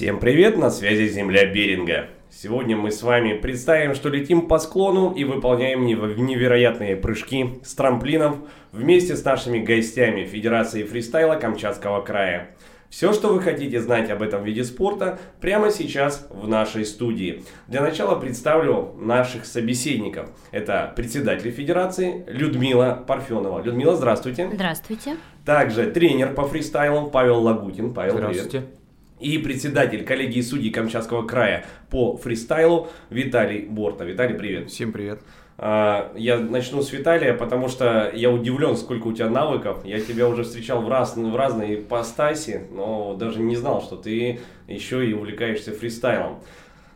Всем привет, на связи Земля Беринга. Сегодня мы с вами представим, что летим по склону и выполняем невероятные прыжки с трамплинов вместе с нашими гостями Федерации фристайла Камчатского края. Все, что вы хотите знать об этом виде спорта, прямо сейчас в нашей студии. Для начала представлю наших собеседников. Это председатель Федерации Людмила Парфенова. Людмила, здравствуйте. Здравствуйте. Также тренер по фристайлу Павел Лагутин. Павел, Здравствуйте. Привет и председатель коллегии судей Камчатского края по фристайлу Виталий Борта. Виталий, привет. Всем привет. А, я начну с Виталия, потому что я удивлен, сколько у тебя навыков. Я тебя уже встречал в, раз, в разной ипостаси, но даже не знал, что ты еще и увлекаешься фристайлом.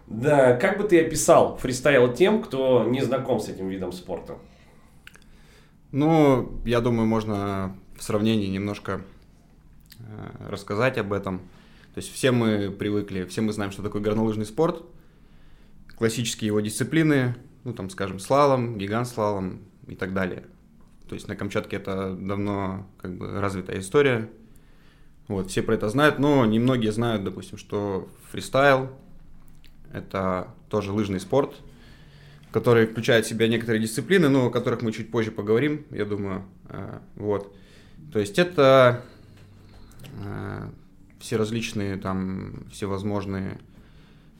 Да, как бы ты описал фристайл тем, кто не знаком с этим видом спорта? Ну, я думаю, можно в сравнении немножко э, рассказать об этом. То есть все мы привыкли, все мы знаем, что такое горнолыжный спорт, классические его дисциплины, ну там, скажем, слалом, гигант-слалом и так далее. То есть на Камчатке это давно как бы развитая история. Вот, все про это знают, но немногие знают, допустим, что фристайл – это тоже лыжный спорт, который включает в себя некоторые дисциплины, но о которых мы чуть позже поговорим, я думаю. Э, вот. То есть это э, все различные там всевозможные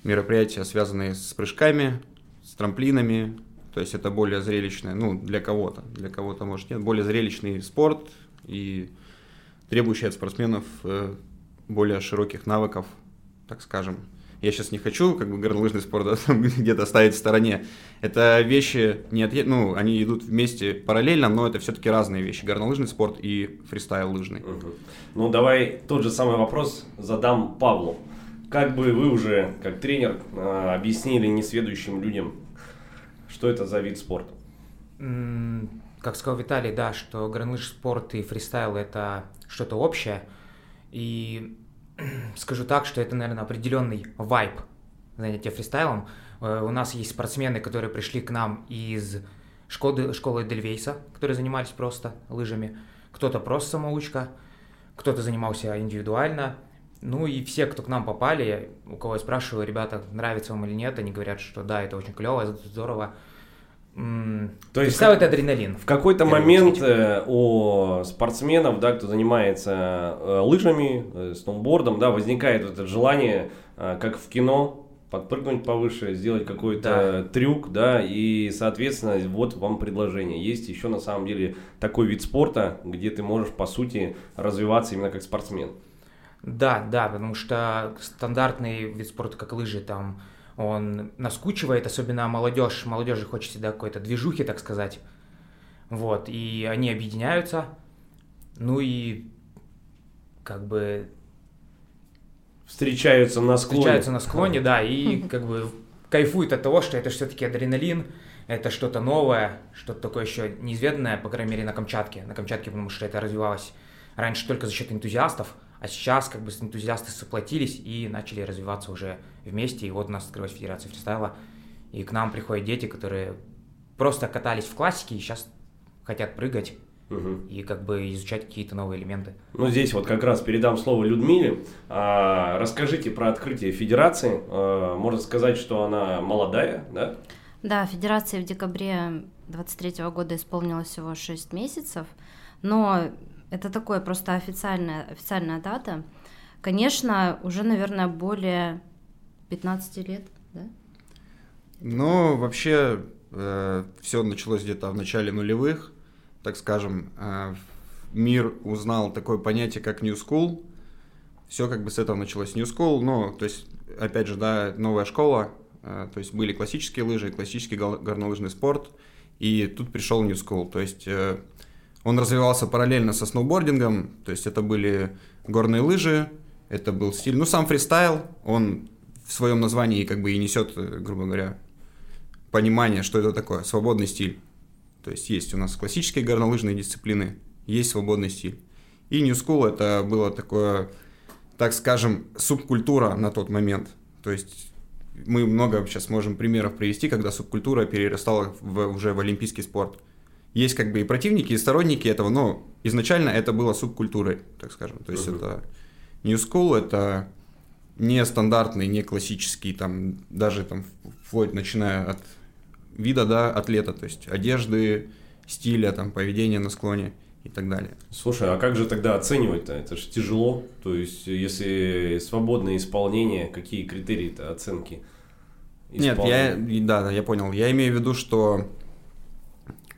мероприятия, связанные с прыжками, с трамплинами. То есть это более зрелищное, ну, для кого-то, для кого-то, может, нет, более зрелищный спорт и требующий от спортсменов э, более широких навыков, так скажем я сейчас не хочу как бы горнолыжный спорт да, где-то ставить в стороне. Это вещи, не от, ну, они идут вместе параллельно, но это все-таки разные вещи. Горнолыжный спорт и фристайл лыжный. Угу. Ну, давай тот же самый вопрос задам Павлу. Как бы вы уже, как тренер, а, объяснили несведущим людям, что это за вид спорта? Как сказал Виталий, да, что горнолыжный спорт и фристайл – это что-то общее. И скажу так, что это, наверное, определенный вайб занятия фристайлом. Э, у нас есть спортсмены, которые пришли к нам из школы, школы Дельвейса, которые занимались просто лыжами. Кто-то просто самоучка, кто-то занимался индивидуально. Ну и все, кто к нам попали, у кого я спрашиваю, ребята, нравится вам или нет, они говорят, что да, это очень клево, здорово. То есть это адреналин. В какой-то момент э, у спортсменов, да, кто занимается э, лыжами, э, сноубордом, да, возникает это желание, как в кино, подпрыгнуть повыше, сделать какой-то да. трюк, да, и, соответственно, вот вам предложение. Есть еще на самом деле такой вид спорта, где ты можешь, по сути, развиваться именно как спортсмен. Да, да, потому что стандартный вид спорта, как лыжи, там, он наскучивает, особенно молодежь. Молодежи хочет всегда какой-то движухи, так сказать. Вот, и они объединяются. Ну и как бы... Встречаются на склоне. Встречаются на склоне, да, и как бы кайфуют от того, что это все-таки адреналин, это что-то новое, что-то такое еще неизведанное, по крайней мере, на Камчатке. На Камчатке, потому что это развивалось раньше только за счет энтузиастов, а сейчас как бы энтузиасты соплотились и начали развиваться уже вместе. И вот у нас открылась Федерация фристайла. И к нам приходят дети, которые просто катались в классике и сейчас хотят прыгать угу. и как бы изучать какие-то новые элементы. Ну, здесь вот как раз передам слово Людмиле. А, расскажите про открытие Федерации. А, можно сказать, что она молодая, да? Да, Федерации в декабре 23 года исполнилось всего 6 месяцев, но это такое просто официальная, официальная дата. Конечно, уже, наверное, более 15 лет, да? Ну, вообще, э, все началось где-то в начале нулевых, так скажем. Э, мир узнал такое понятие, как New School. Все как бы с этого началось New School, но, то есть, опять же, да, новая школа, э, то есть были классические лыжи, классический горнолыжный спорт, и тут пришел New School, то есть э, он развивался параллельно со сноубордингом, то есть это были горные лыжи, это был стиль, ну сам фристайл, он в своем названии как бы и несет, э, грубо говоря, понимание, что это такое, свободный стиль. То есть есть у нас классические горнолыжные дисциплины, есть свободный стиль. И New School это было такое, так скажем, субкультура на тот момент. То есть мы много сейчас можем примеров привести, когда субкультура перерастала в, уже в олимпийский спорт есть как бы и противники, и сторонники этого, но изначально это было субкультурой, так скажем. То есть uh-huh. это New School, это не стандартный, не классический, там, даже там, вплоть начиная от вида, да, атлета, то есть одежды, стиля, там, поведения на склоне и так далее. Слушай, а как же тогда оценивать-то? Это же тяжело. То есть, если свободное исполнение, какие критерии-то оценки? Нет, я, да, да, я понял. Я имею в виду, что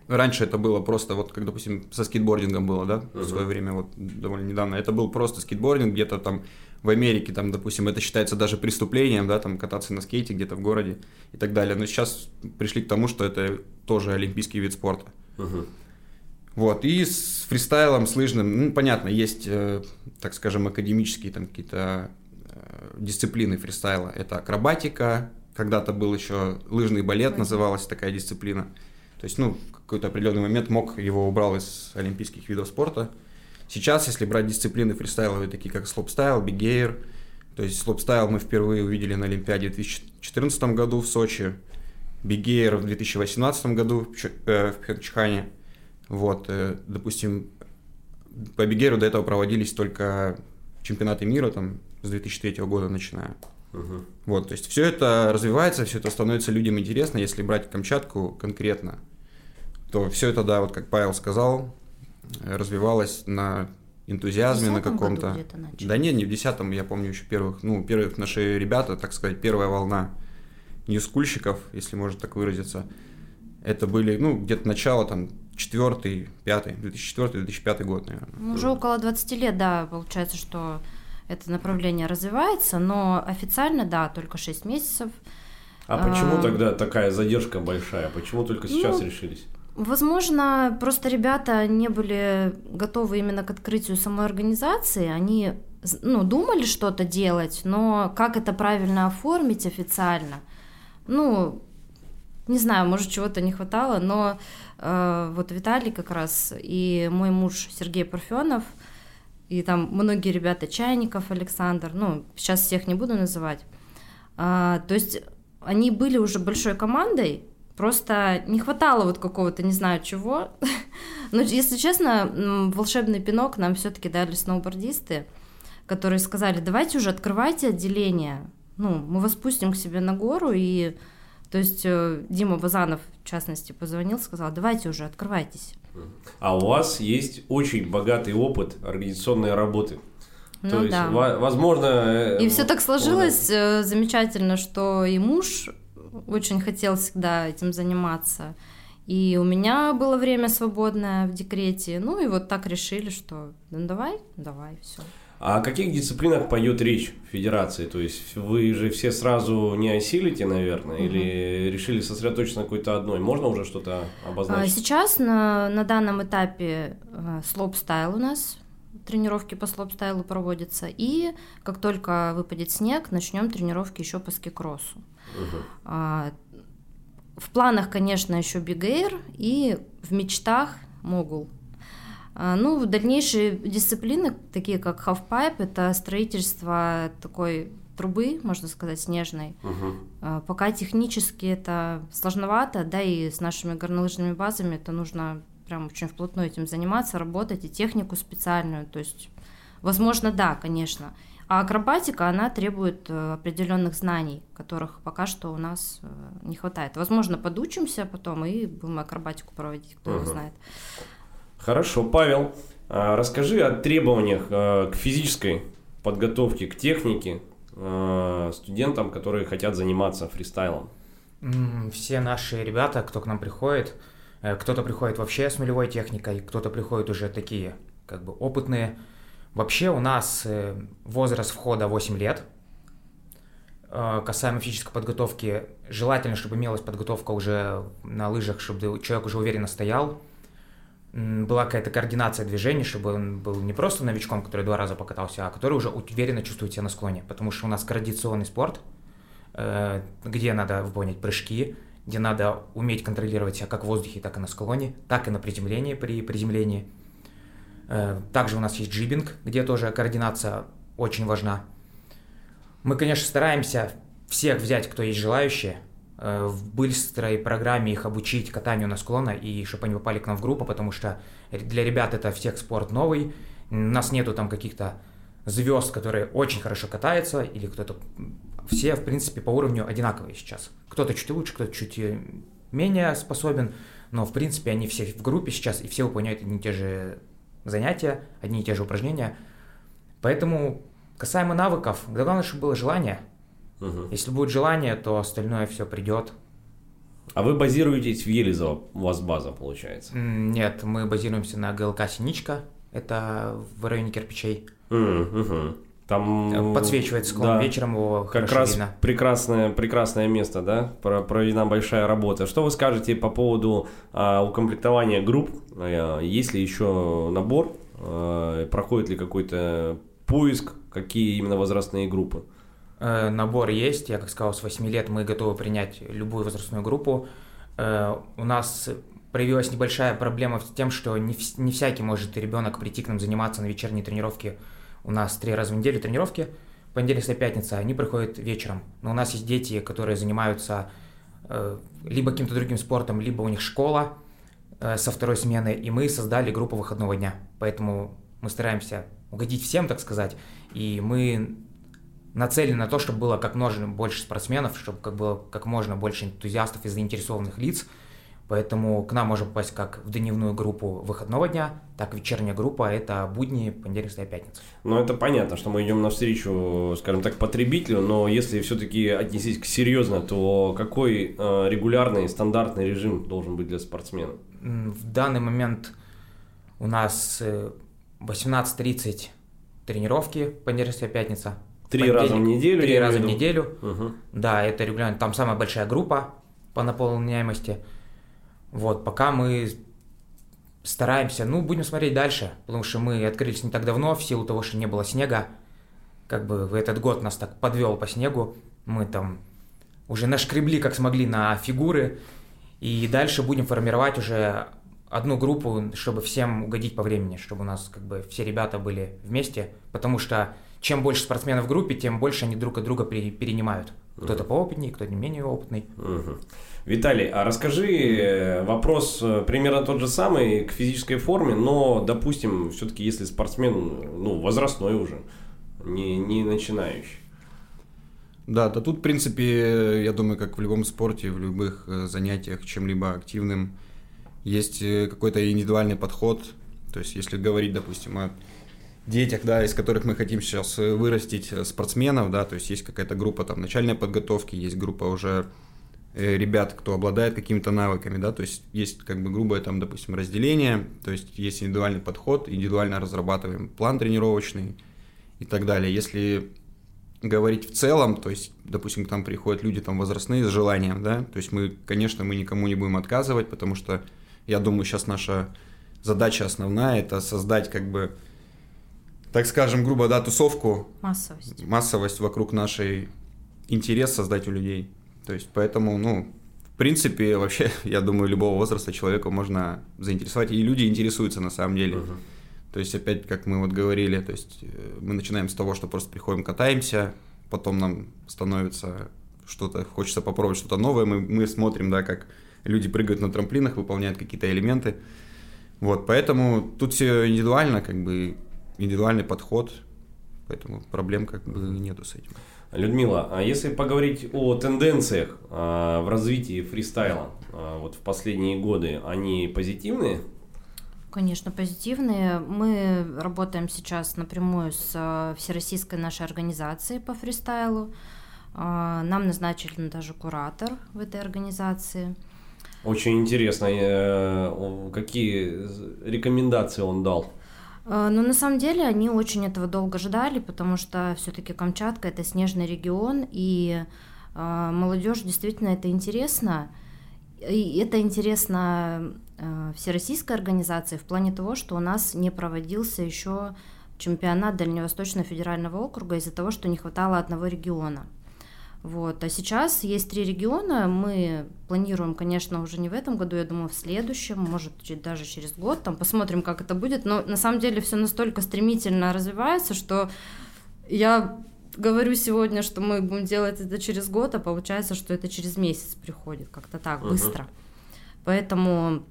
раньше это было просто, вот как, допустим, со скейтбордингом было, да, uh-huh. в свое время, вот довольно недавно. Это был просто скейтбординг где-то там в Америке, там, допустим, это считается даже преступлением, да, там кататься на скейте где-то в городе и так далее. Но сейчас пришли к тому, что это тоже олимпийский вид спорта. Uh-huh. Вот, и с фристайлом, с лыжным, ну, понятно, есть, э, так скажем, академические там какие-то э, дисциплины фристайла. Это акробатика, когда-то был еще лыжный балет, называлась такая дисциплина. То есть, ну, какой-то определенный момент мог его убрал из олимпийских видов спорта. Сейчас, если брать дисциплины фристайловые, такие как слопстайл, бигейр, то есть слопстайл мы впервые увидели на Олимпиаде в 2014 году в Сочи, бигейр в 2018 году в э, Пхенчхане. Вот, э, допустим, по бигейру до этого проводились только чемпионаты мира там с 2003 года начиная. Угу. Вот, то есть все это развивается, все это становится людям интересно. Если брать Камчатку конкретно, то все это, да, вот как Павел сказал, развивалось на энтузиазме на каком-то. Да нет, не в десятом, я помню еще первых, ну, первых наши ребята, так сказать, первая волна ньюскульщиков, если можно так выразиться. Это были, ну, где-то начало там четвертый, пятый, 2004-2005 год, наверное. Ну, уже около 20 лет, да, получается, что это направление развивается, но официально, да, только 6 месяцев. А почему а, тогда такая задержка большая? Почему только сейчас ну, решились? Возможно, просто ребята не были готовы именно к открытию самой организации. Они ну, думали что-то делать, но как это правильно оформить официально, ну, не знаю, может, чего-то не хватало, но э, вот Виталий как раз и мой муж Сергей Парфенов – и там многие ребята, Чайников, Александр, ну, сейчас всех не буду называть. А, то есть они были уже большой командой, просто не хватало вот какого-то, не знаю чего. Но, если честно, волшебный пинок нам все-таки дали сноубордисты, которые сказали, давайте уже открывайте отделение, ну, мы вас пустим к себе на гору, и, то есть, э, Дима Базанов, в частности, позвонил, сказал, давайте уже, открывайтесь. А у вас есть очень богатый опыт организационной работы. Ну, То есть, да. возможно... Э, и все так сложилось да. Э, замечательно, что и муж очень хотел всегда этим заниматься. И у меня было время свободное в декрете. Ну и вот так решили, что ну давай, давай, все. А о каких дисциплинах пойдет речь в федерации? То есть вы же все сразу не осилите, наверное, угу. или решили сосредоточиться на какой-то одной? Можно уже что-то обозначить? Сейчас на, на данном этапе э, слоупстайл у нас, тренировки по слоупстайлу проводятся, и как только выпадет снег, начнем тренировки еще по ски-кроссу. Угу. В планах, конечно, еще биг-эйр, и в мечтах могул. А, ну, дальнейшие дисциплины, такие как half-pipe, это строительство такой трубы, можно сказать, снежной. Угу. Пока технически это сложновато, да, и с нашими горнолыжными базами это нужно прям очень вплотную этим заниматься, работать, и технику специальную, то есть, возможно, да, конечно. А акробатика, она требует э, определенных знаний, которых пока что у нас э, не хватает. Возможно, подучимся потом и будем акробатику проводить, кто угу. его знает. Хорошо, Павел, а, расскажи о требованиях а, к физической подготовке, к технике студентам, которые хотят заниматься фристайлом. Все наши ребята, кто к нам приходит, э, кто-то приходит вообще с нулевой техникой, кто-то приходит уже такие, как бы опытные. Вообще у нас э, возраст входа 8 лет. Касаемо физической подготовки, желательно, чтобы имелась подготовка уже на лыжах, чтобы человек уже уверенно стоял, была какая-то координация движений, чтобы он был не просто новичком, который два раза покатался, а который уже уверенно чувствует себя на склоне. Потому что у нас традиционный спорт, э, где надо выполнять прыжки, где надо уметь контролировать себя как в воздухе, так и на склоне, так и на приземлении при приземлении. Э, также у нас есть джибинг, где тоже координация очень важна. Мы, конечно, стараемся всех взять, кто есть желающие, Э, в быстрой программе их обучить катанию на склона и чтобы они попали к нам в группу, потому что для ребят это всех спорт новый, у нас нету там каких-то звезд, которые очень хорошо катаются, или кто-то... Все, в принципе, по уровню одинаковые сейчас. Кто-то чуть лучше, кто-то чуть э, менее способен, но, в принципе, они все в группе сейчас, и все выполняют одни и те же занятия, одни и те же упражнения. Поэтому, касаемо навыков, главное, чтобы было желание. Мгм. Если будет желание, то остальное все придет. А вы базируетесь в Елизово, у вас база получается? Нет, мы базируемся на ГЛК «Синичка», это в районе кирпичей. Мгм. Там... Подсвечивает склон да. вечером, его Как раз видно. прекрасное, прекрасное место, да? Про- Проведена большая работа. Что вы скажете по поводу а, укомплектования групп? А, есть ли еще набор? А, проходит ли какой-то поиск? Какие именно возрастные группы? Э, Набор есть, я как сказал, с 8 лет мы готовы принять любую возрастную группу. Э, У нас проявилась небольшая проблема с тем, что не, не всякий может ребенок прийти к нам заниматься на вечерние тренировки. У нас три раза в неделю тренировки, понедельник, среда, пятница, они приходят вечером. Но у нас есть дети, которые занимаются э, либо каким-то другим спортом, либо у них школа э, со второй смены, и мы создали группу выходного дня. Поэтому мы стараемся угодить всем, так сказать, и мы нацелены на то, чтобы было как можно больше спортсменов, чтобы как было как можно больше энтузиастов и заинтересованных лиц. Поэтому к нам можно попасть как в дневную группу выходного дня, так и вечерняя группа, это будни, понедельник, среда, пятница. Ну, это понятно, что мы идем навстречу, скажем так, потребителю, но если все-таки отнестись к серьезно, то какой э, регулярный, стандартный режим должен быть для спортсмена? В данный момент у нас э, 18.30 тренировки, понедельник, среда, пятница. Три раза в неделю? Три раза в неделю. Мгм. Да, это регулярно. Там самая большая группа по наполняемости. Вот, пока мы стараемся, ну, будем смотреть дальше, потому что мы открылись не так давно, в силу того, что не было снега. Как бы в этот год нас так подвел по снегу. Мы там уже нашкребли, как смогли, на фигуры. И дальше будем формировать уже одну группу, чтобы всем угодить по времени, чтобы у нас как бы все ребята были вместе, потому что чем больше спортсменов в группе, тем больше они друг от друга пере- перенимают. Кто-то поопытнее, кто-то менее опытный. Мгм. Виталий, а расскажи, э, вопрос э, примерно тот же самый к физической форме, но, допустим, все-таки если спортсмен, ну, возрастной уже, не, не начинающий. Да, да тут, в принципе, я думаю, как в любом спорте, в любых э, занятиях, чем-либо активным, есть какой-то индивидуальный подход. То есть, если говорить, допустим, о детях, да, из которых мы хотим сейчас э, вырастить э, спортсменов, да, то есть есть какая-то группа там начальной подготовки, есть группа уже э, ребят, кто обладает какими-то навыками, да, то есть есть как бы грубое там, допустим, разделение, то есть есть индивидуальный подход, индивидуально разрабатываем план тренировочный и так далее. Если говорить в целом, то есть, допустим, к нам приходят люди там возрастные с желанием, да, то есть мы, конечно, мы никому не будем отказывать, потому что я думаю, сейчас наша задача основная это создать как бы, так скажем, грубо, да, тусовку, Массовость. массовость вокруг нашей интерес создать у людей. То есть, поэтому, ну, в принципе, вообще, я думаю, любого возраста человека можно заинтересовать, и люди интересуются на самом деле. Мгм. То есть, опять, как мы вот говорили, то есть э, мы начинаем с того, что просто приходим, катаемся, потом нам становится что-то, хочется попробовать что-то новое, мы, мы смотрим, да, как люди прыгают на трамплинах, выполняют какие-то элементы. Вот, поэтому тут все индивидуально, как бы индивидуальный подход, поэтому проблем как бы нету с этим. Людмила, а если поговорить о тенденциях а, в развитии фристайла а, вот в последние годы, они позитивные? Конечно, позитивные. Мы работаем сейчас напрямую с э, всероссийской нашей организацией по фристайлу. А, Нам назначили даже куратор в этой организации. Очень интересно, э, какие рекомендации он дал. Э, Но на самом деле они очень этого долго ждали, потому что все-таки Камчатка это снежный регион, и э, молодежь действительно это интересно. И это интересно э, всероссийской организации в плане того, что у нас не проводился еще чемпионат Дальневосточного федерального округа из-за того, что не хватало одного региона. Вот. А сейчас есть три региона. Мы планируем, конечно, уже не в этом году, я думаю, в следующем, может, даже через год. Там посмотрим, как это будет. Но на самом деле все настолько стремительно развивается, что я говорю сегодня, что мы будем делать это через год, а получается, что это через месяц приходит. Как-то так, Мгм. быстро. Поэтому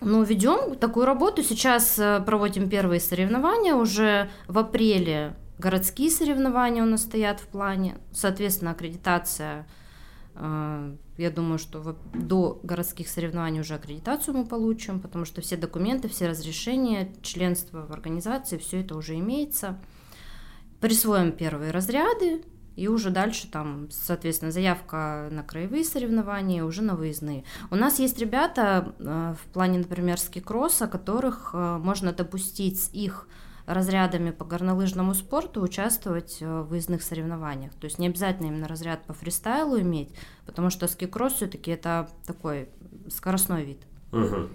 ну, ведем такую работу. Сейчас э, проводим первые соревнования. Уже в апреле городские соревнования у нас стоят в плане, соответственно, аккредитация э, я думаю, что до городских соревнований уже аккредитацию мы получим, потому что все документы, все разрешения, членство в организации, все это уже имеется. Присвоим первые разряды, и уже дальше там, соответственно, заявка на краевые соревнования, уже на выездные. У нас есть ребята э, в плане, например, скикросса, которых э, можно допустить с их разрядами по горнолыжному спорту участвовать э, в выездных соревнованиях. То есть не обязательно именно разряд по фристайлу иметь, потому что скикросс все-таки это такой скоростной вид. Угу.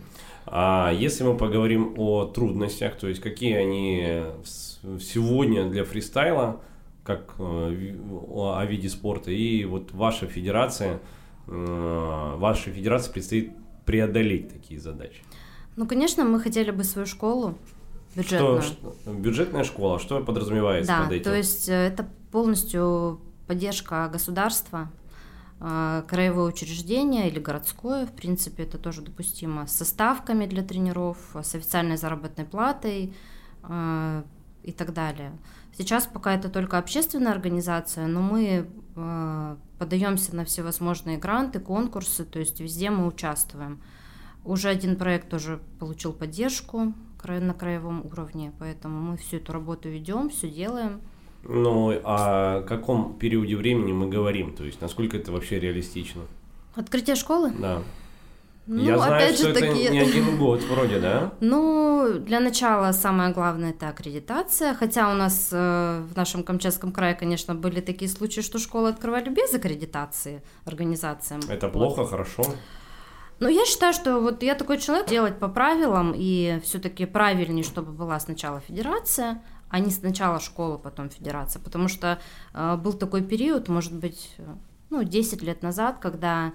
А если мы поговорим о трудностях, то есть какие они сегодня для фристайла, как э, о виде спорта, и вот ваша федерация, э, вашей федерации предстоит преодолеть такие задачи? Ну, конечно, мы хотели бы свою школу бюджетную. Что, бюджетная школа, что подразумевается да, под этим? то есть э, это полностью поддержка государства, краевое учреждение или городское, в принципе, это тоже допустимо, с составками для тренеров, с официальной заработной платой и так далее. Сейчас пока это только общественная организация, но мы э, подаемся на всевозможные гранты, конкурсы, то есть везде мы участвуем. Уже один проект тоже получил поддержку на краевом уровне, поэтому мы всю эту работу ведем, все делаем. Ну, а о каком периоде времени мы говорим? То есть, насколько это вообще реалистично? Открытие школы? Да. Ну, Я знаю, опять что же это таки... не один год вроде, да? Ну, для начала самое главное это аккредитация, хотя у нас э, в нашем Камчатском крае, конечно, были такие случаи, что школы открывали без аккредитации организациям. Это плохо, вот. хорошо? Ну, я считаю, что вот я такой человек, делать по правилам, и все-таки правильнее, чтобы была сначала федерация, а не сначала школа, потом федерация, потому что э, был такой период, может быть, э, ну, 10 лет назад, когда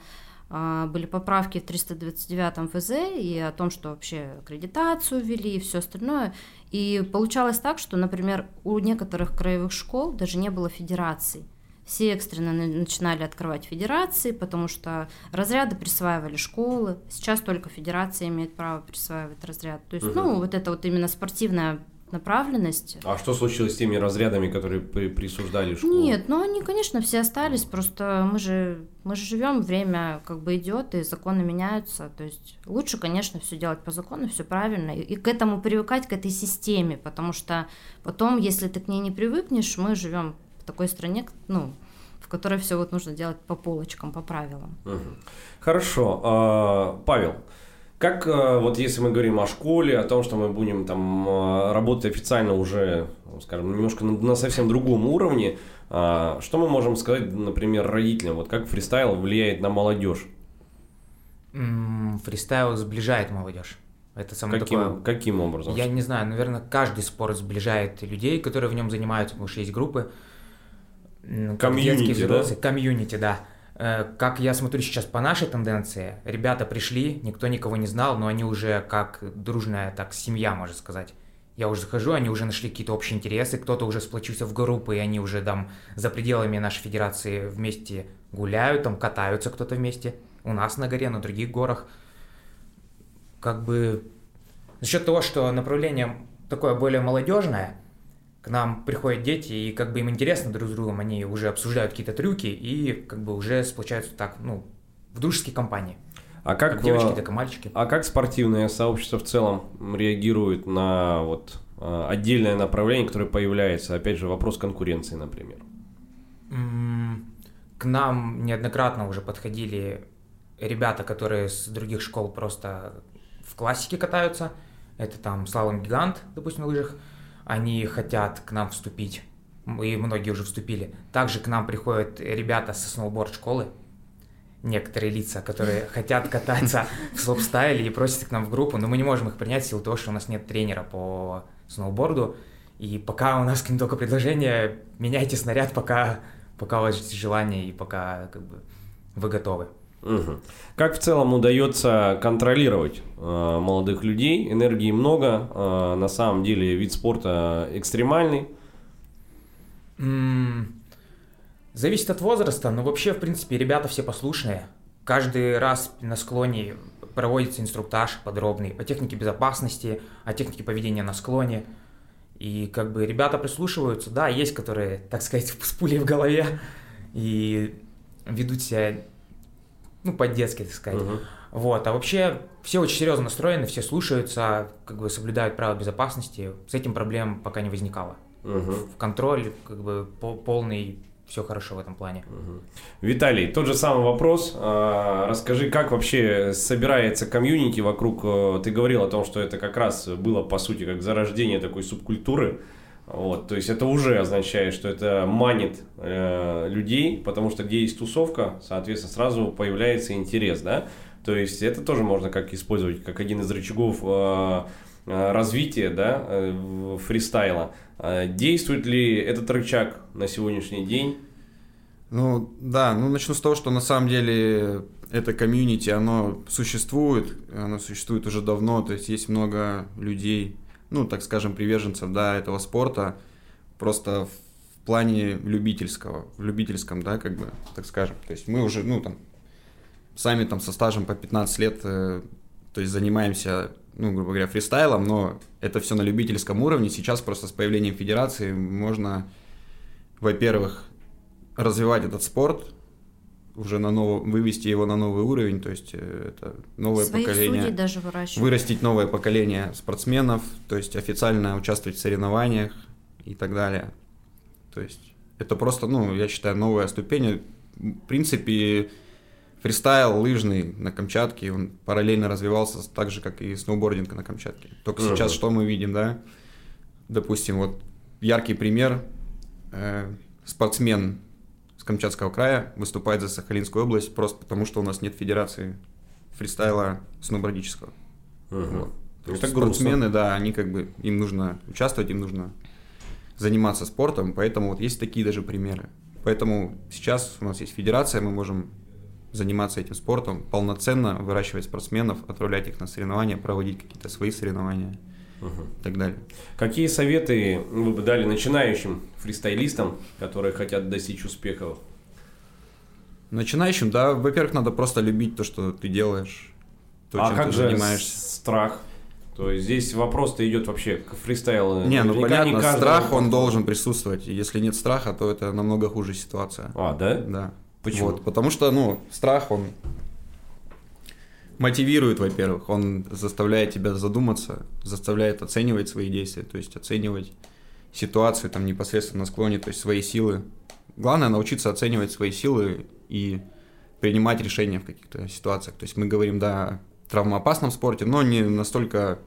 а, были поправки в 329 ФЗ и о том, что вообще аккредитацию ввели и все остальное. И получалось так, что, например, у некоторых краевых школ даже не было федераций. Все экстренно начинали открывать федерации, потому что разряды присваивали школы. Сейчас только федерация имеет право присваивать разряд. То есть, угу. ну, вот это вот именно спортивная направленность. А что случилось с теми разрядами, которые при присуждали школу? Нет, ну они, конечно, все остались, просто мы же, мы же живем, время как бы идет, и законы меняются. То есть лучше, конечно, все делать по закону, все правильно, и, и к этому привыкать, к этой системе, потому что потом, если ты к ней не привыкнешь, мы живем такой стране, ну, в которой все вот нужно делать по полочкам, по правилам. Угу. Хорошо. А, Павел, как э, вот если мы говорим о школе, о том, что мы будем там э, работать официально уже, скажем, немножко на, на совсем другом уровне, а, что мы можем сказать, например, родителям, вот как фристайл влияет на молодежь? Фристайл сближает молодежь. Это самое каким, такое... каким образом? Я не знаю, наверное, каждый спорт сближает людей, которые в нем занимаются, потому что есть группы. Комьюнити, да? Комьюнити, да. Э, как я смотрю сейчас по нашей тенденции, ребята пришли, никто никого не знал, но они уже как дружная такая семья, можно сказать. Я уже захожу, они уже нашли какие-то общие интересы, кто-то уже сплочился в группы, и они уже там за пределами нашей федерации вместе гуляют, там катаются кто-то вместе. У нас на горе, на других горах. Как бы за счет того, что направление такое более молодежное, к нам приходят дети, и как бы им интересно друг с другом, они уже обсуждают какие-то трюки, и как бы уже сплочаются так, ну, в дружеские компании. А как, как девочки, так и мальчики. А как спортивное сообщество в целом реагирует на вот а, отдельное направление, которое появляется? Опять же, вопрос конкуренции, например. К нам неоднократно уже подходили ребята, которые с других школ просто в классике катаются. Это там Славом Гигант, допустим, на лыжах они хотят к нам вступить, и многие уже вступили. Также к нам приходят ребята со сноуборд-школы, некоторые лица, которые хотят кататься в слоп-стайле и просят к нам в группу, но мы не можем их принять в силу того, что у нас нет тренера по сноуборду, и пока у нас к ним только предложение, меняйте снаряд, пока, пока у вас есть желание и пока как бы, вы готовы. Угу. Как в целом удается контролировать э, молодых людей? Энергии много, э, на самом деле вид спорта экстремальный. зависит от возраста, но вообще, в принципе, ребята все послушные. Каждый раз на склоне проводится инструктаж подробный о технике безопасности, о технике поведения на склоне. И как бы ребята прислушиваются, да, есть которые, так сказать, с пулей в голове и ведут себя, ну, по-детски, так сказать. Мгм. Вот, а вообще все очень серьезно настроены, все слушаются, как бы соблюдают правила безопасности. С этим проблем пока не возникало. Мгм. В контроль, как бы по- полный, все хорошо в этом плане. Виталий, тот же самый вопрос. А, Расскажи, как вообще собирается комьюнити вокруг... э, Ты говорил о том, что это как раз было, по сути, как зарождение такой субкультуры. Вот, то есть это уже означает, что это манит э, людей, потому что где есть тусовка, соответственно, сразу появляется интерес, да? То есть это тоже можно как использовать как один из рычагов э, э, развития, да, э, фристайла. А Действует ли этот рычаг на сегодняшний день? Ну, да, ну начну с того, что на самом деле это комьюнити, оно существует, оно существует уже давно, то есть есть много людей, ну, так скажем, приверженцев, да, этого спорта, просто в плане любительского, в любительском, да, как бы, так скажем, то есть мы уже, ну, там, сами там со стажем по 15 лет, э, то есть занимаемся, ну, грубо говоря, фристайлом, но это все на любительском уровне, сейчас просто с появлением федерации можно, во-первых, развивать этот спорт, уже на ново, вывести его на новый уровень, то есть э, это новое Своих поколение, даже выращивают. вырастить новое поколение спортсменов, то есть официально участвовать в соревнованиях и так далее. То есть это просто, ну, я считаю, новая ступень. В принципе, фристайл лыжный на Камчатке, он параллельно развивался так же, как и сноубординг на Камчатке. Только Мгм. сейчас что мы видим, да? Допустим, вот яркий пример. э, спортсмен с Камчатского края выступает за Сахалинскую область просто потому, что у нас нет федерации фристайла сноубордического. Мгм. Вот. То есть спортсмены, да, они как бы, им нужно участвовать, им нужно заниматься спортом, поэтому вот есть такие даже примеры. Поэтому сейчас у нас есть федерация, мы можем заниматься этим спортом, полноценно выращивать спортсменов, отправлять их на соревнования, проводить какие-то свои соревнования Мгм. и так далее. Какие советы вы бы дали начинающим фристайлистам, которые хотят достичь успехов? Начинающим, да, во-первых, надо просто любить то, что ты делаешь, то, а чем как ты же занимаешься. страх? То есть здесь вопрос-то идет вообще к фристайлу. Не, ну понятно, каждому страх, он подходит. должен присутствовать. Если нет страха, то это намного хуже ситуация. А, да? Да. Почему? Вот, потому что, ну, страх, он мотивирует, во-первых, он заставляет тебя задуматься, заставляет оценивать свои действия, то есть оценивать ситуацию там непосредственно на склоне, то есть свои силы. Главное научиться оценивать свои силы и принимать решения в каких-то ситуациях. То есть мы говорим, да, о травмоопасном спорте, но не настолько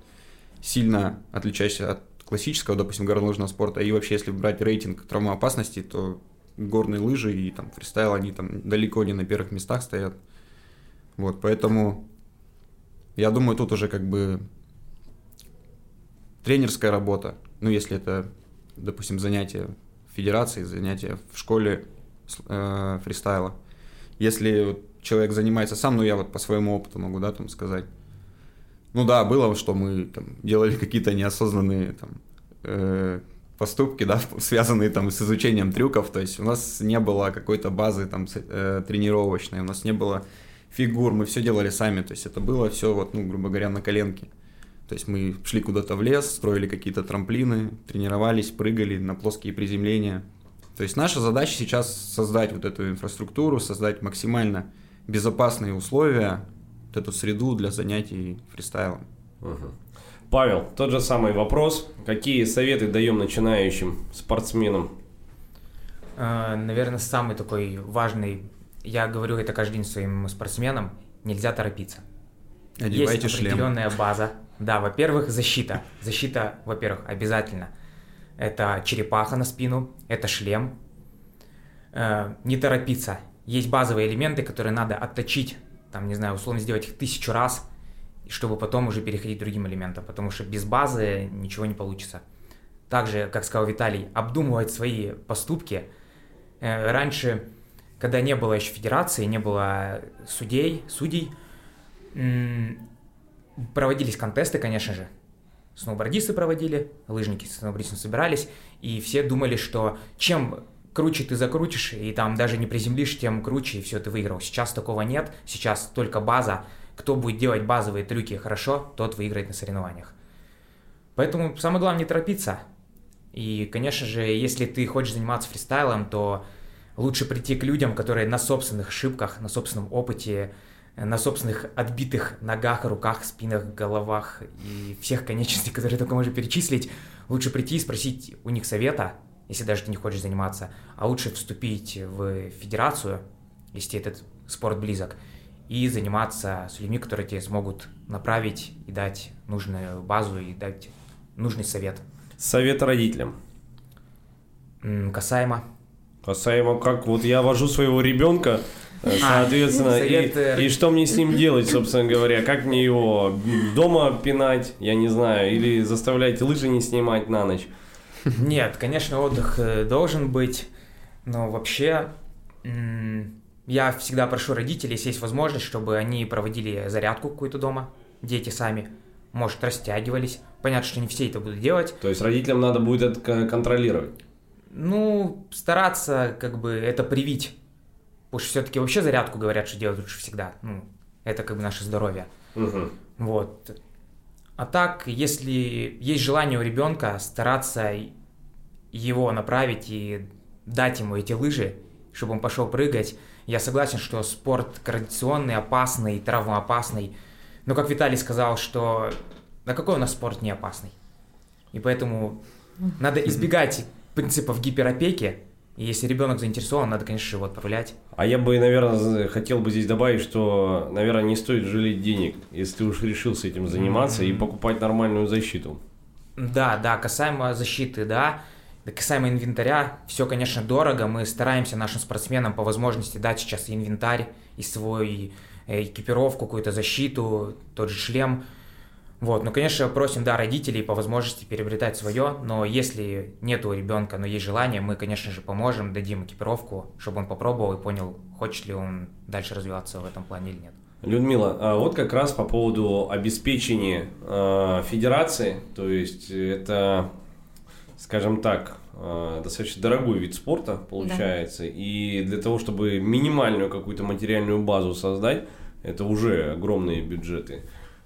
сильно отличающийся от классического, допустим, горнолыжного спорта. И вообще, если брать рейтинг травмоопасности, то горные лыжи и там фристайл, они там далеко не на первых местах стоят. Вот, поэтому я думаю, тут уже как бы тренерская работа. Ну, если это, допустим, занятие в федерации, занятие в школе э, фристайла. Если человек занимается сам, ну, я вот по своему опыту могу, да, там сказать. Ну да, было, что мы там делали какие-то неосознанные там э, поступки, да, связанные там с изучением трюков. То есть у нас не было какой-то базы там э, тренировочной, у нас не было фигур, мы все делали сами. То есть это было все вот, ну, грубо говоря, на коленке. То есть мы шли куда-то в лес, строили какие-то трамплины, тренировались, прыгали на плоские приземления. То есть наша задача сейчас создать вот эту инфраструктуру, создать максимально безопасные условия, вот эту среду для занятий фристайлом. Мгм. Павел, тот же самый вопрос. Какие советы даем начинающим спортсменам? Наверное, самый такой важный, я говорю это каждый день своим спортсменам, нельзя торопиться. Одевайте Есть шлем. определенная база. Да, во-первых, защита. Защита, во-первых, обязательно. Это черепаха на спину, это шлем. Э, Не торопиться. Есть базовые элементы, которые надо отточить, там, не знаю, условно сделать их тысячу раз, чтобы потом уже переходить к другим элементам, потому что без базы ничего не получится. Также, как сказал Виталий, обдумывать свои поступки. Э, Раньше, когда не было еще федерации, не было судей, судей, проводились контесты, конечно же. Сноубордисты проводили, лыжники с сноубордистами собирались, и все думали, что чем круче ты закрутишь, и там даже не приземлишь, тем круче, и все, ты выиграл. Сейчас такого нет, сейчас только база. Кто будет делать базовые трюки хорошо, тот выиграет на соревнованиях. Поэтому самое главное не торопиться. И, конечно же, если ты хочешь заниматься фристайлом, то лучше прийти к людям, которые на собственных ошибках, на собственном опыте, на собственных отбитых ногах, руках, спинах, головах и всех конечностей, которые только можно перечислить, лучше прийти и спросить у них совета, если даже ты не хочешь заниматься, а лучше вступить в федерацию, если этот спорт близок, и заниматься с людьми, которые тебе смогут направить и дать нужную базу и дать нужный совет. Совет родителям. Касаемо. Касаемо как вот я вожу своего ребенка, э, а, соответственно, совет... и, и что мне с ним делать, собственно говоря, как мне его дома пинать, я не знаю, или заставлять лыжи не снимать на ночь. Нет, конечно, отдых э, должен быть, но вообще я всегда прошу родителей, если есть возможность, чтобы они проводили зарядку какую-то дома, дети сами, может, растягивались. Понятно, что не все это будут делать. То есть родителям надо будет это контролировать? Ну, стараться как бы это привить. Потому что все-таки вообще зарядку говорят, что делать лучше всегда. Ну, это как бы наше здоровье. Угу. Вот. А так, если есть желание у ребенка стараться его направить и дать ему эти лыжи, чтобы он пошел прыгать, я согласен, что спорт традиционный, опасный, травмоопасный. Но как Виталий сказал, что на какой у нас спорт не опасный? И поэтому надо избегать принципов гиперопеки. И если ребенок заинтересован, надо, конечно, его отправлять. А я бы, наверное, хотел бы здесь добавить, что, наверное, не стоит жалеть денег, если ты уж решил с этим заниматься mm-hmm. и покупать нормальную защиту. Да, да, касаемо защиты, да. Касаемо инвентаря, все, конечно, дорого. Мы стараемся нашим спортсменам по возможности дать сейчас инвентарь и свой э, экипировку, какую-то защиту, тот же шлем. Вот, ну, конечно, просим, да, родителей по возможности приобретать свое, но если нет у ребенка, но есть желание, мы, конечно же, поможем, дадим экипировку, чтобы он попробовал и понял, хочет ли он дальше развиваться в этом плане или нет. Людмила, а вот как раз по поводу обеспечения э, федерации, то есть это, скажем так, э, достаточно дорогой вид спорта получается, да. и для того, чтобы минимальную какую-то материальную базу создать, это уже огромные бюджеты.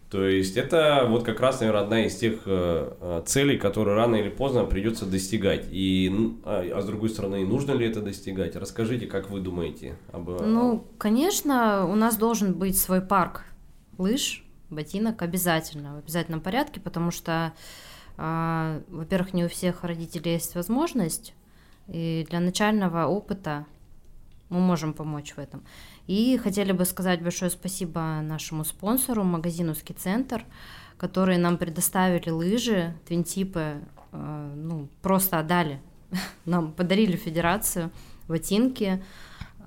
То есть это вот как раз, наверное, одна из тех э, э, целей, которые рано или поздно придется достигать. И, а, а с другой стороны, нужно ли это достигать? Расскажите, как вы думаете об этом? Ну, конечно, у нас должен быть свой парк лыж, ботинок обязательно, в обязательном порядке, потому что, э, во-первых, не у всех родителей есть возможность, и для начального опыта мы можем помочь в этом. И хотели бы сказать большое спасибо нашему спонсору, магазину «Ски-центр», которые нам предоставили лыжи, твинтипы, э, ну, просто отдали. Нам подарили федерацию, ботинки.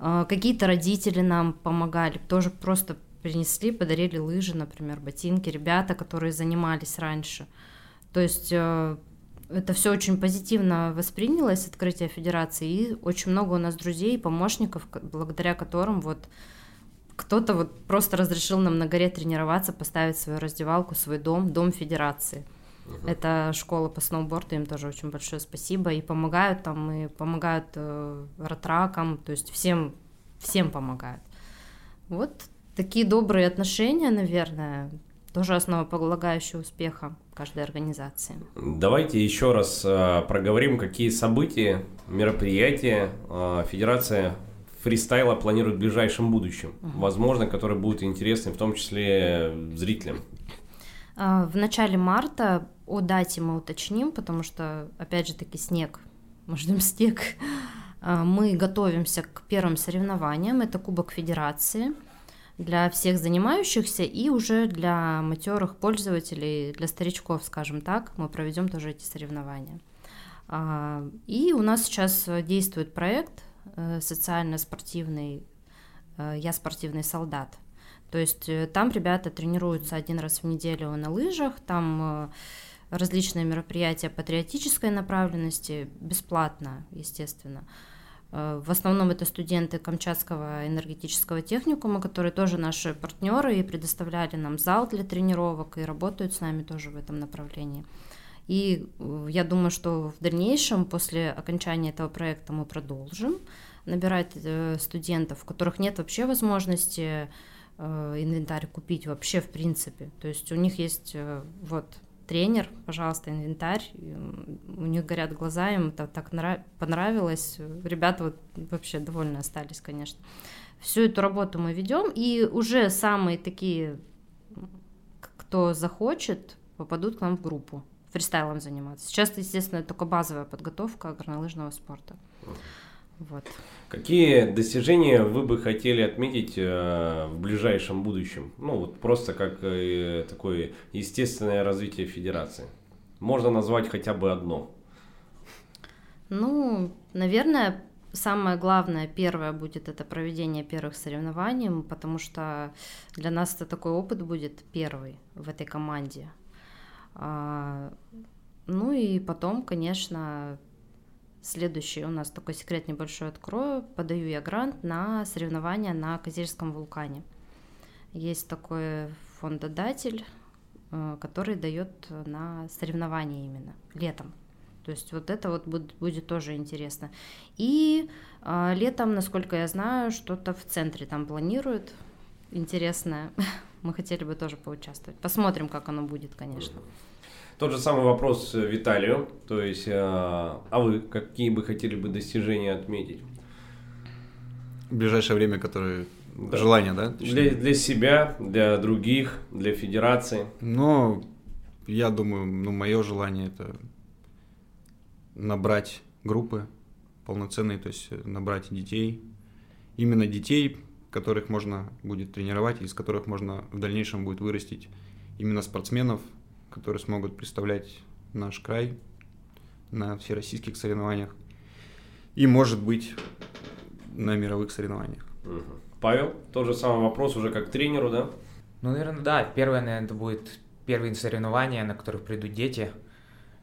Э, какие-то родители нам помогали, тоже просто принесли, подарили лыжи, например, ботинки, ребята, которые занимались раньше. То есть э, это все очень позитивно воспринялось, открытие федерации, и очень много у нас друзей и помощников, благодаря которым вот кто-то вот просто разрешил нам на горе тренироваться, поставить свою раздевалку, свой дом, дом федерации. Uh-huh. Это школа по сноуборду, им тоже очень большое спасибо. И помогают там, и помогают э, ротракам, то есть всем, всем помогают. Вот такие добрые отношения, наверное, тоже основополагающая успеха каждой организации. Давайте еще раз э, проговорим, какие события, мероприятия э, Федерация фристайла планирует в ближайшем будущем, угу. возможно, которые будут интересны в том числе зрителям. А, в начале марта о дате мы уточним, потому что, опять же таки, снег, мы ждем снег. А, мы готовимся к первым соревнованиям, это Кубок Федерации – для всех занимающихся и уже для матерых пользователей, для старичков, скажем так, мы проведем тоже эти соревнования. А, и у нас сейчас действует проект э, социально-спортивный э, «Я спортивный солдат». То есть э, там ребята тренируются один раз в неделю на лыжах, там различные мероприятия патриотической направленности, бесплатно, естественно. Э, в основном это студенты Камчатского энергетического техникума, которые тоже наши партнеры и предоставляли нам зал для тренировок и работают с нами тоже в этом направлении. И э, я думаю, что в дальнейшем, после окончания этого проекта, мы продолжим набирать э, студентов, у которых нет вообще возможности инвентарь купить вообще в принципе. То есть у них есть вот тренер, пожалуйста, инвентарь. У них горят глаза, им это так понравилось. Ребята вот вообще довольны остались, конечно. Всю эту работу мы ведем, и уже самые такие, кто захочет, попадут к нам в группу фристайлом заниматься. Сейчас, естественно, только базовая подготовка горнолыжного спорта. Вот. Какие достижения вы бы хотели отметить э, в ближайшем будущем? Ну, вот просто как э, такое естественное развитие федерации. Можно назвать хотя бы одно. Ну, наверное, самое главное, первое будет это проведение первых соревнований, потому что для нас это такой опыт будет первый в этой команде. А, ну и потом, конечно, Следующий у нас такой секрет небольшой открою. Подаю я грант на соревнования на Козельском вулкане. Есть такой фондодатель, э, который дает на соревнования именно летом. То есть вот это вот будет, будет тоже интересно. И э, летом, насколько я знаю, что-то в центре там планируют интересное. Мы хотели бы тоже поучаствовать. Посмотрим, как оно будет, конечно. Тот же самый вопрос Виталию. То есть, а, а вы какие бы хотели бы достижения отметить? В ближайшее время, которые да. желания, да? Для, для себя, для других, для федерации. Ну, я думаю, ну, мое желание это набрать группы полноценные, то есть набрать детей, именно детей, которых можно будет тренировать, из которых можно в дальнейшем будет вырастить именно спортсменов, которые смогут представлять наш край на всероссийских соревнованиях и, может быть, на мировых соревнованиях. Павел, тот же самый вопрос уже как тренеру, да? Ну, наверное, да. Первое, наверное, это будет первые соревнования, на которых придут дети,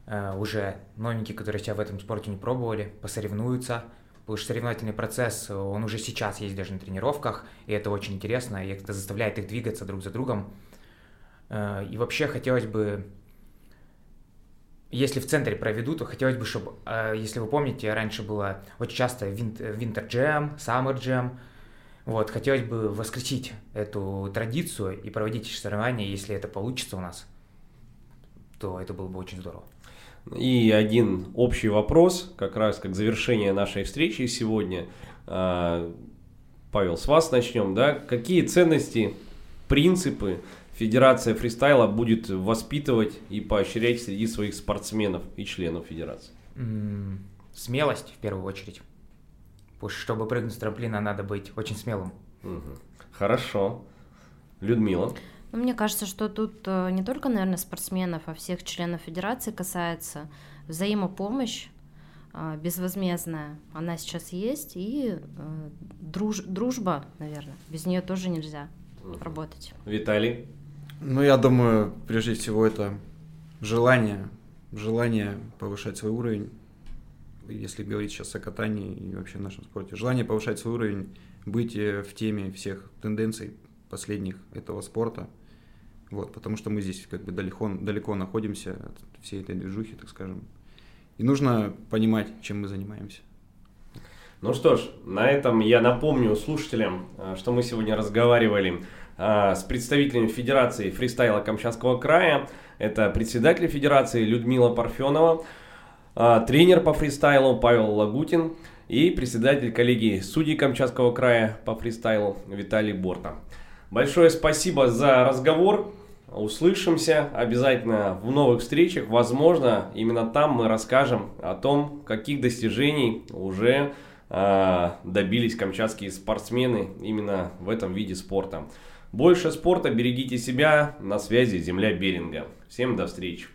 э, уже новенькие, которые себя в этом спорте не пробовали, посоревнуются. Потому что соревновательный процесс, он уже сейчас есть даже на тренировках, и это очень интересно, и это заставляет их двигаться друг за другом. Э, и вообще хотелось бы, если в центре проведут, то хотелось бы, чтобы, э, если вы помните, раньше было очень часто Winter Jam, Summer Jam, вот, хотелось бы воскресить эту традицию и проводить соревнования, если это получится у нас, то это было бы очень здорово. И один общий вопрос, как раз как завершение нашей встречи сегодня. Э, Павел, с вас начнем, да? Какие ценности, принципы Федерация фристайла будет воспитывать и поощрять среди своих спортсменов и членов федерации? Смелость в первую очередь. Потому что, чтобы прыгнуть с трамплина, надо быть очень смелым. Угу. Хорошо. Людмила? Ну, мне кажется, что тут э, не только, наверное, спортсменов, а всех членов федерации касается взаимопомощь э, безвозмездная. Она сейчас есть, и э, друж, дружба, наверное, без нее тоже нельзя работать. Виталий? Ну, я думаю, прежде всего, это желание, желание повышать свой уровень, если говорить сейчас о катании и вообще нашем спорте. Желание повышать свой уровень, быть э, в теме всех тенденций последних этого спорта. Вот, потому что мы здесь как бы далеко, далеко находимся от всей этой движухи, так скажем. И нужно понимать, чем мы занимаемся. Ну что ж, на этом я напомню слушателям, э, что мы сегодня разговаривали с представителями Федерации фристайла Камчатского края. Это председатель Федерации Людмила Парфенова, а, тренер по фристайлу Павел Лагутин и председатель коллегии судей Камчатского края по фристайлу Виталий Борта. Большое спасибо за разговор. Услышимся обязательно в новых встречах. Возможно, именно там мы расскажем о том, каких достижений уже э, добились камчатские спортсмены именно в этом виде спорта. Больше спорта, берегите себя. На связи Земля Беринга. Всем до встречи.